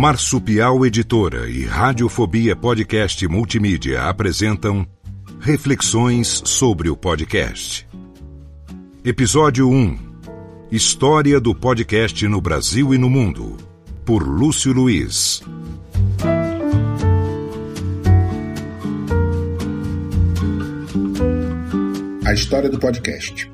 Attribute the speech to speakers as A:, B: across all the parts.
A: Marsupial Editora e Radiofobia Podcast Multimídia apresentam Reflexões sobre o Podcast. Episódio 1 História do Podcast no Brasil e no Mundo, por Lúcio Luiz.
B: A história do podcast.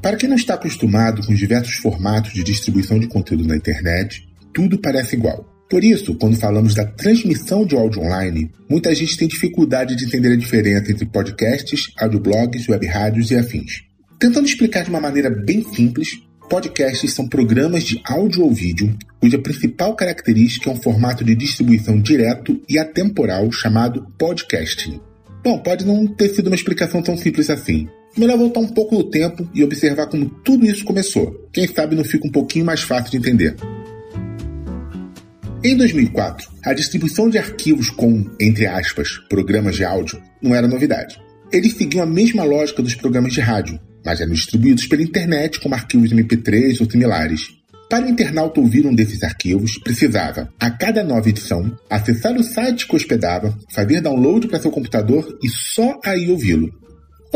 B: Para quem não está acostumado com os diversos formatos de distribuição de conteúdo na internet, tudo parece igual. Por isso, quando falamos da transmissão de áudio online, muita gente tem dificuldade de entender a diferença entre podcasts, audioblogs, web rádios e afins. Tentando explicar de uma maneira bem simples, podcasts são programas de áudio ou vídeo cuja principal característica é um formato de distribuição direto e atemporal chamado podcasting. Bom, pode não ter sido uma explicação tão simples assim. Melhor voltar um pouco no tempo e observar como tudo isso começou. Quem sabe não fica um pouquinho mais fácil de entender. Em 2004, a distribuição de arquivos com, entre aspas, programas de áudio não era novidade. Eles seguiam a mesma lógica dos programas de rádio, mas eram distribuídos pela internet como arquivos MP3 ou similares. Para o internauta ouvir um desses arquivos, precisava, a cada nova edição, acessar o site que hospedava, fazer download para seu computador e só aí ouvi-lo.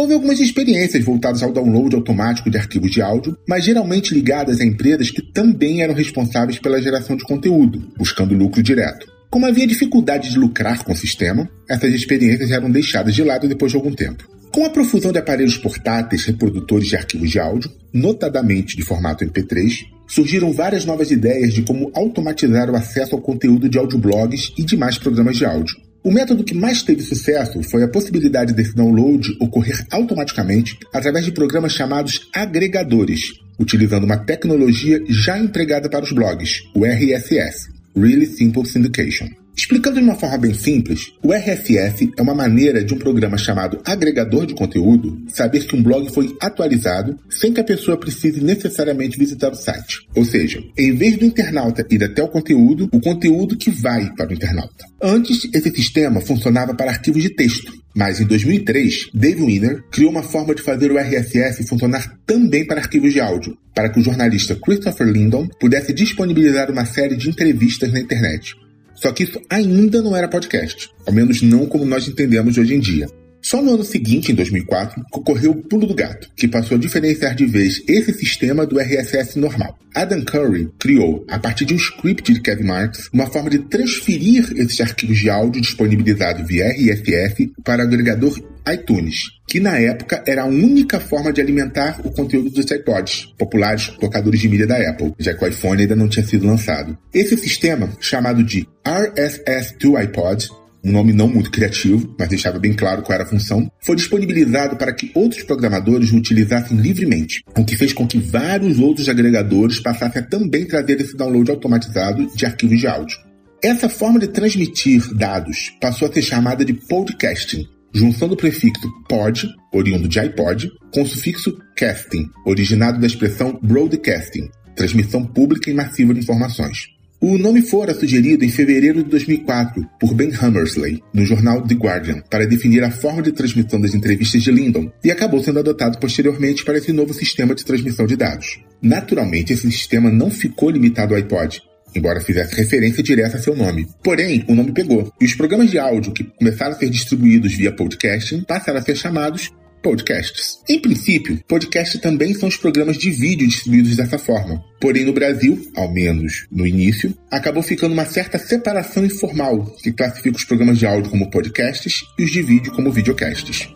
B: Houve algumas experiências voltadas ao download automático de arquivos de áudio, mas geralmente ligadas a empresas que também eram responsáveis pela geração de conteúdo, buscando lucro direto. Como havia dificuldade de lucrar com o sistema, essas experiências eram deixadas de lado depois de algum tempo. Com a profusão de aparelhos portáteis reprodutores de arquivos de áudio, notadamente de formato MP3, surgiram várias novas ideias de como automatizar o acesso ao conteúdo de audioblogs e demais programas de áudio. O método que mais teve sucesso foi a possibilidade desse download ocorrer automaticamente através de programas chamados agregadores, utilizando uma tecnologia já empregada para os blogs, o RSS, Really Simple Syndication. Explicando de uma forma bem simples, o RSS é uma maneira de um programa chamado agregador de conteúdo saber que um blog foi atualizado sem que a pessoa precise necessariamente visitar o site. Ou seja, em vez do internauta ir até o conteúdo, o conteúdo que vai para o internauta. Antes, esse sistema funcionava para arquivos de texto, mas em 2003, Dave Winner criou uma forma de fazer o RSS funcionar também para arquivos de áudio, para que o jornalista Christopher Lindon pudesse disponibilizar uma série de entrevistas na internet. Só que isso ainda não era podcast, ao menos não como nós entendemos hoje em dia. Só no ano seguinte, em 2004, ocorreu o pulo do gato, que passou a diferenciar de vez esse sistema do RSS normal. Adam Curry criou, a partir de um script de Kevin Marks, uma forma de transferir esses arquivos de áudio disponibilizados via RSS para o agregador iTunes, que na época era a única forma de alimentar o conteúdo dos iPods, populares tocadores de mídia da Apple, já que o iPhone ainda não tinha sido lançado. Esse sistema, chamado de RSS2 iPod, um nome não muito criativo, mas deixava bem claro qual era a função, foi disponibilizado para que outros programadores o utilizassem livremente, o que fez com que vários outros agregadores passassem a também trazer esse download automatizado de arquivos de áudio. Essa forma de transmitir dados passou a ser chamada de podcasting, junção do prefixo pod, oriundo de iPod, com o sufixo casting, originado da expressão broadcasting, transmissão pública e massiva de informações. O nome fora sugerido em fevereiro de 2004 por Ben Hammersley, no jornal The Guardian, para definir a forma de transmissão das entrevistas de Lyndon, e acabou sendo adotado posteriormente para esse novo sistema de transmissão de dados. Naturalmente, esse sistema não ficou limitado ao iPod, embora fizesse referência direta a seu nome. Porém, o nome pegou, e os programas de áudio que começaram a ser distribuídos via podcasting passaram a ser chamados podcasts. Em princípio, podcasts também são os programas de vídeo distribuídos dessa forma. Porém, no Brasil, ao menos no início, acabou ficando uma certa separação informal que classifica os programas de áudio como podcasts e os de vídeo como videocasts.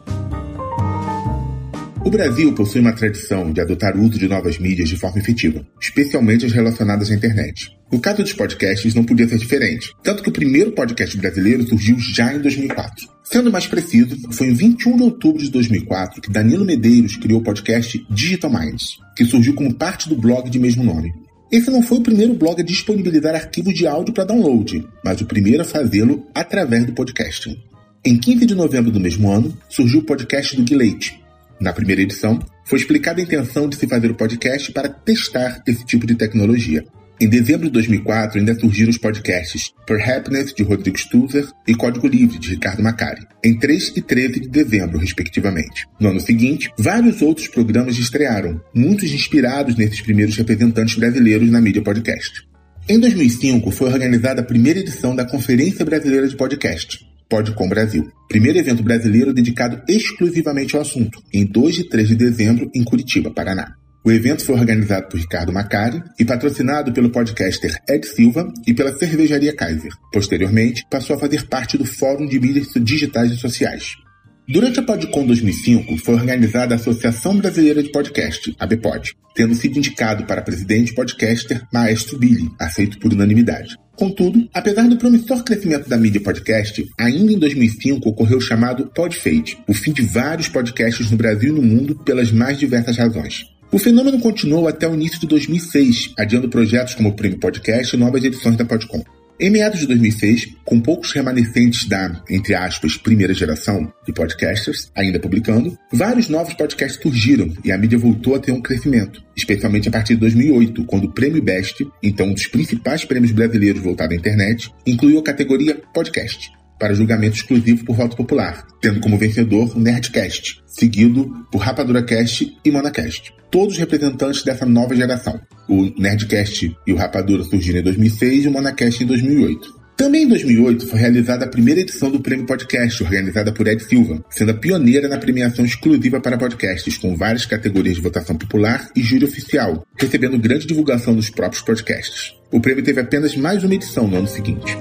B: O Brasil possui uma tradição de adotar o uso de novas mídias de forma efetiva, especialmente as relacionadas à internet. No caso dos podcasts, não podia ser diferente, tanto que o primeiro podcast brasileiro surgiu já em 2004. Sendo mais preciso, foi em 21 de outubro de 2004 que Danilo Medeiros criou o podcast Digital Minds, que surgiu como parte do blog de mesmo nome. Esse não foi o primeiro blog a disponibilizar arquivos de áudio para download, mas o primeiro a fazê-lo através do podcasting. Em 15 de novembro do mesmo ano, surgiu o podcast do Gilate. Na primeira edição, foi explicada a intenção de se fazer o podcast para testar esse tipo de tecnologia. Em dezembro de 2004, ainda surgiram os podcasts Per Happiness, de Rodrigo Stutzer, e Código Livre, de Ricardo Macari, em 3 e 13 de dezembro, respectivamente. No ano seguinte, vários outros programas estrearam, muitos inspirados nesses primeiros representantes brasileiros na mídia podcast. Em 2005, foi organizada a primeira edição da Conferência Brasileira de Podcast, Podcom Brasil, primeiro evento brasileiro dedicado exclusivamente ao assunto, em 2 e 3 de dezembro, em Curitiba, Paraná. O evento foi organizado por Ricardo Macari e patrocinado pelo podcaster Ed Silva e pela cervejaria Kaiser. Posteriormente, passou a fazer parte do Fórum de Mídias Digitais e Sociais. Durante a PodCon 2005, foi organizada a Associação Brasileira de Podcast, a BPOD, tendo sido indicado para presidente podcaster Maestro Billy, aceito por unanimidade. Contudo, apesar do promissor crescimento da mídia podcast, ainda em 2005 ocorreu o chamado Podfade, o fim de vários podcasts no Brasil e no mundo pelas mais diversas razões. O fenômeno continuou até o início de 2006, adiando projetos como o Prêmio Podcast e novas edições da Podcom. Em meados de 2006, com poucos remanescentes da, entre aspas, primeira geração de podcasters ainda publicando, vários novos podcasts surgiram e a mídia voltou a ter um crescimento, especialmente a partir de 2008, quando o Prêmio Best, então um dos principais prêmios brasileiros voltado à internet, incluiu a categoria podcast para julgamento exclusivo por voto popular, tendo como vencedor o Nerdcast, seguido por RapaduraCast e MonaCast, todos representantes dessa nova geração. O Nerdcast e o Rapadura surgiram em 2006 e o MonaCast em 2008. Também em 2008 foi realizada a primeira edição do Prêmio Podcast, organizada por Ed Silva, sendo a pioneira na premiação exclusiva para podcasts, com várias categorias de votação popular e júri oficial, recebendo grande divulgação dos próprios podcasts. O prêmio teve apenas mais uma edição no ano seguinte.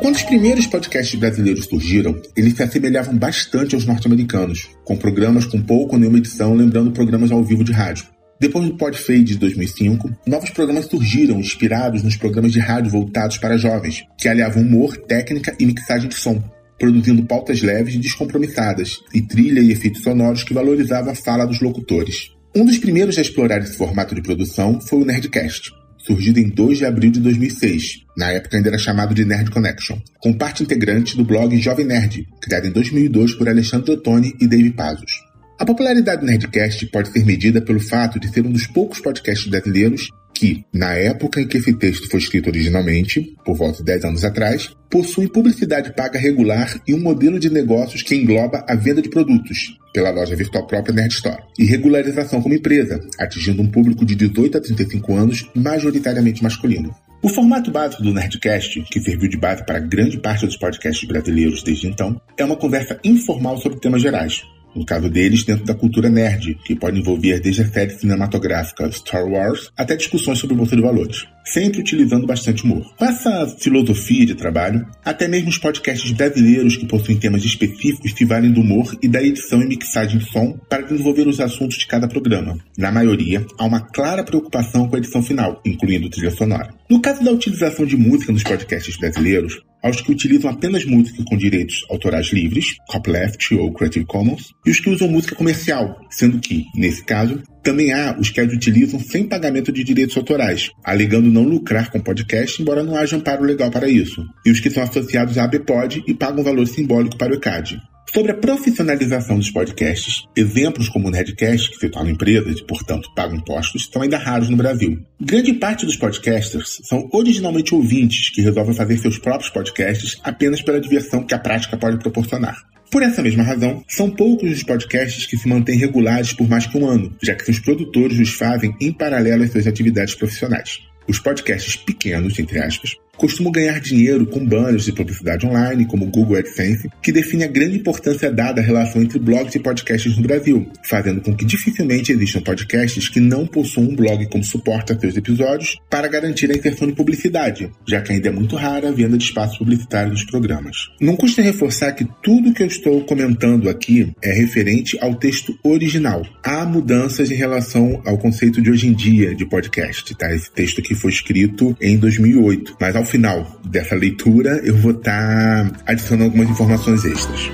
B: Quando os primeiros podcasts brasileiros surgiram, eles se assemelhavam bastante aos norte-americanos, com programas com pouco ou nenhuma edição, lembrando programas ao vivo de rádio. Depois do Podfade de 2005, novos programas surgiram inspirados nos programas de rádio voltados para jovens, que aliavam humor, técnica e mixagem de som, produzindo pautas leves e descompromissadas, e trilha e efeitos sonoros que valorizavam a fala dos locutores. Um dos primeiros a explorar esse formato de produção foi o Nerdcast, surgido em 2 de abril de 2006. Na época ainda era chamado de Nerd Connection, com parte integrante do blog Jovem Nerd, criado em 2002 por Alexandre Ottoni e Dave Pazos. A popularidade do Nerdcast pode ser medida pelo fato de ser um dos poucos podcasts brasileiros que, na época em que esse texto foi escrito originalmente, por volta de 10 anos atrás, possuem publicidade paga regular e um modelo de negócios que engloba a venda de produtos, pela loja virtual própria Nerd Store, e regularização como empresa, atingindo um público de 18 a 35 anos, majoritariamente masculino. O formato básico do Nerdcast, que serviu de base para grande parte dos podcasts brasileiros desde então, é uma conversa informal sobre temas gerais, no caso deles, dentro da cultura nerd, que pode envolver desde a série cinematográfica Star Wars até discussões sobre bolsa de valores, sempre utilizando bastante humor. Com essa filosofia de trabalho, até mesmo os podcasts brasileiros que possuem temas específicos se valem do humor e da edição e mixagem de som para desenvolver os assuntos de cada programa. Na maioria, há uma clara preocupação com a edição final, incluindo trilha sonora. No caso da utilização de música nos podcasts brasileiros, aos que utilizam apenas música com direitos autorais livres, copyleft ou Creative Commons, e os que usam música comercial, sendo que, nesse caso, também há os que as utilizam sem pagamento de direitos autorais, alegando não lucrar com podcast, embora não haja amparo legal para isso, e os que são associados à ABPOD e pagam valor simbólico para o ECAD. Sobre a profissionalização dos podcasts, exemplos como o Nerdcast, que se tornam empresas e, portanto, pagam impostos, são ainda raros no Brasil. Grande parte dos podcasters são originalmente ouvintes que resolvem fazer seus próprios podcasts apenas pela diversão que a prática pode proporcionar. Por essa mesma razão, são poucos os podcasts que se mantêm regulares por mais que um ano, já que seus produtores os fazem em paralelo às suas atividades profissionais. Os podcasts pequenos, entre aspas, costumam ganhar dinheiro com banners de publicidade online, como o Google AdSense, que define a grande importância dada à relação entre blogs e podcasts no Brasil, fazendo com que dificilmente existam podcasts que não possuam um blog como suporte a seus episódios para garantir a inserção de publicidade, já que ainda é muito rara a venda de espaço publicitário dos programas. Não custa reforçar que tudo que eu estou comentando aqui é referente ao texto original. Há mudanças em relação ao conceito de hoje em dia de podcast, tá? Esse texto aqui foi escrito em 2008, mas ao final dessa leitura eu vou estar tá adicionando algumas informações extras.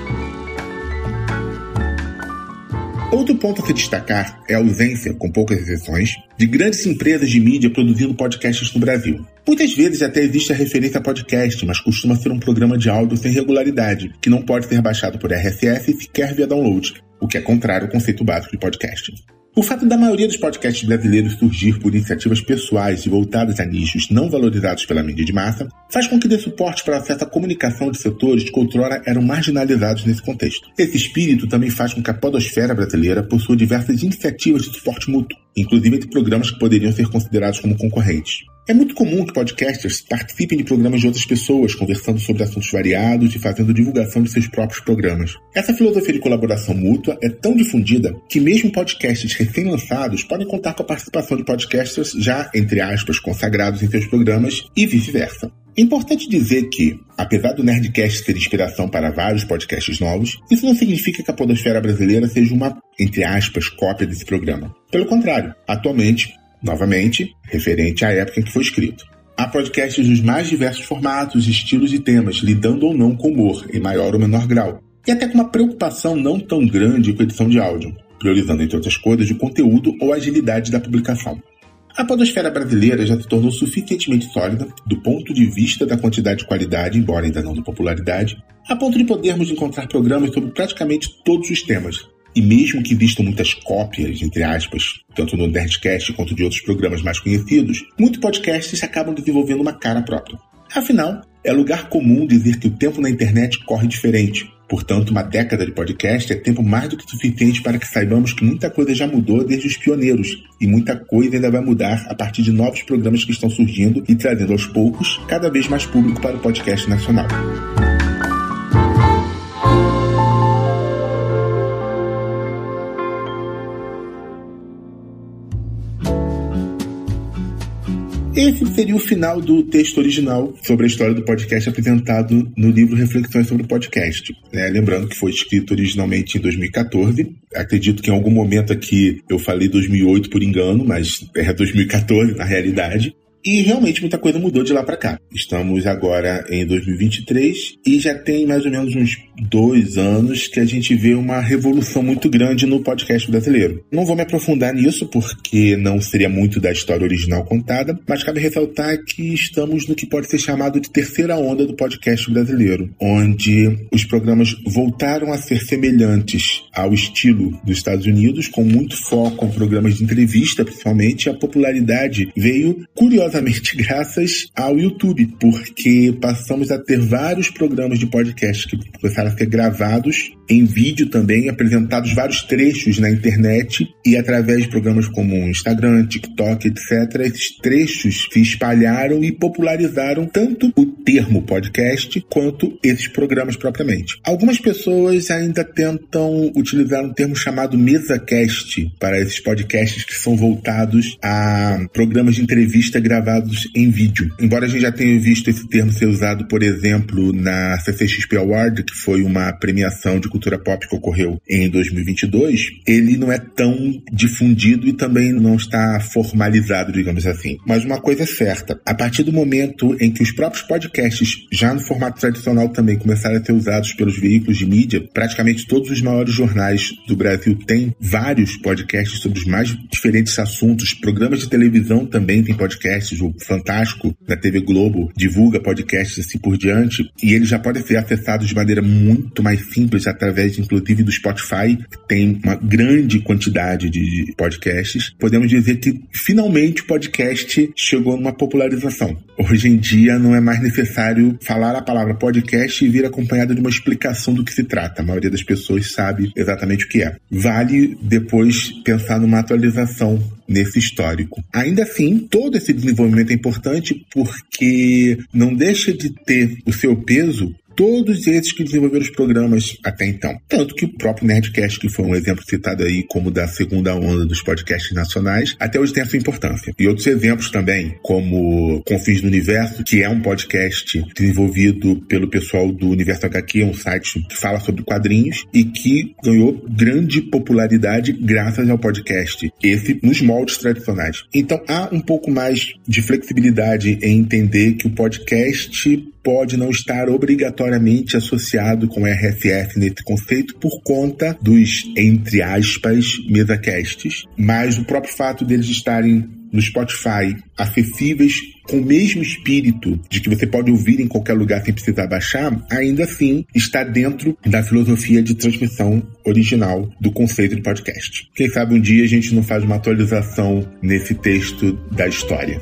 B: Outro ponto a se destacar é a ausência, com poucas exceções, de grandes empresas de mídia produzindo podcasts no Brasil. Muitas vezes até existe a referência a podcast, mas costuma ser um programa de áudio sem regularidade, que não pode ser baixado por RSS e sequer via download, o que é contrário ao conceito básico de podcasting. O fato da maioria dos podcasts brasileiros surgir por iniciativas pessoais e voltadas a nichos não valorizados pela mídia de massa faz com que dê suporte para acesso à comunicação de setores que outrora eram marginalizados nesse contexto. Esse espírito também faz com que a podosfera brasileira possua diversas iniciativas de suporte mútuo, inclusive entre programas que poderiam ser considerados como concorrentes. É muito comum que podcasters participem de programas de outras pessoas, conversando sobre assuntos variados e fazendo divulgação de seus próprios programas. Essa filosofia de colaboração mútua é tão difundida que mesmo podcasts recém-lançados podem contar com a participação de podcasters já, entre aspas, consagrados em seus programas e vice-versa. É importante dizer que, apesar do Nerdcast ser inspiração para vários podcasts novos, isso não significa que a podosfera brasileira seja uma, entre aspas, cópia desse programa. Pelo contrário, atualmente, novamente, referente à época em que foi escrito. Há podcasts dos mais diversos formatos, estilos e temas, lidando ou não com humor, em maior ou menor grau, e até com uma preocupação não tão grande com edição de áudio, priorizando, entre outras coisas, o conteúdo ou a agilidade da publicação. A podosfera brasileira já se tornou suficientemente sólida, do ponto de vista da quantidade e qualidade, embora ainda não da popularidade, a ponto de podermos encontrar programas sobre praticamente todos os temas, e mesmo que existam muitas cópias, entre aspas, tanto no Nerdcast quanto de outros programas mais conhecidos, muitos podcasts acabam desenvolvendo uma cara própria. Afinal, é lugar comum dizer que o tempo na internet corre diferente. Portanto, uma década de podcast é tempo mais do que suficiente para que saibamos que muita coisa já mudou desde os pioneiros e muita coisa ainda vai mudar a partir de novos programas que estão surgindo e trazendo aos poucos cada vez mais público para o podcast nacional. Esse seria o final do texto original sobre a história do podcast apresentado no livro Reflexões sobre o Podcast. Né? Lembrando que foi escrito originalmente em 2014. Acredito que em algum momento aqui eu falei 2008 por engano, mas é 2014 na realidade. E realmente muita coisa mudou de lá para cá. Estamos agora em 2023 e já tem mais ou menos uns dois anos que a gente vê uma revolução muito grande no podcast brasileiro. Não vou me aprofundar nisso porque não seria muito da história original contada, mas cabe ressaltar que estamos no que pode ser chamado de terceira onda do podcast brasileiro, onde os programas voltaram a ser semelhantes ao estilo dos Estados Unidos, com muito foco em programas de entrevista, principalmente. A popularidade veio curiosamente curiosamente graças ao YouTube, porque passamos a ter vários programas de podcast que começaram a ser gravados em vídeo também, apresentados vários trechos na internet e através de programas como Instagram, TikTok, etc. Esses trechos se espalharam e popularizaram tanto o termo podcast quanto esses programas propriamente. Algumas pessoas ainda tentam utilizar um termo chamado MesaCast para esses podcasts que são voltados a programas de entrevista gravados em vídeo. Embora a gente já tenha visto esse termo ser usado, por exemplo, na CCXP Award, que foi uma premiação de cultura pop que ocorreu em 2022, ele não é tão difundido e também não está formalizado, digamos assim. Mas uma coisa é certa, a partir do momento em que os próprios podcasts, já no formato tradicional também, começaram a ser usados pelos veículos de mídia, praticamente todos os maiores jornais do Brasil têm vários podcasts sobre os mais diferentes assuntos. Programas de televisão também têm podcasts, o Fantástico da TV Globo divulga podcasts assim por diante, e eles já podem ser acessados de maneira muito mais simples através, inclusive, do Spotify, que tem uma grande quantidade de podcasts. Podemos dizer que finalmente o podcast chegou numa popularização. Hoje em dia não é mais necessário falar a palavra podcast e vir acompanhado de uma explicação do que se trata. A maioria das pessoas sabe exatamente o que é. Vale depois pensar numa atualização nesse histórico. Ainda assim, todo esse desenvolvimento é importante porque não deixa de ter o seu peso todos esses que desenvolveram os programas até então. Tanto que o próprio Nerdcast, que foi um exemplo citado aí como da segunda onda dos podcasts nacionais, até hoje tem a sua importância. E outros exemplos também, como Confins do Universo, que é um podcast desenvolvido pelo pessoal do Universo HQ, um site que fala sobre quadrinhos e que ganhou grande popularidade graças ao podcast. Esse nos moldes tradicionais. Então há um pouco mais de flexibilidade em entender que o podcast pode não estar obrigatoriamente associado com RFF nesse conceito por conta dos, entre aspas, mesacasts, mas o próprio fato deles estarem no Spotify, acessíveis com o mesmo espírito de que você pode ouvir em qualquer lugar sem precisar baixar, ainda assim está dentro da filosofia de transmissão original do conceito de podcast. Quem sabe um dia a gente não faz uma atualização nesse texto da história.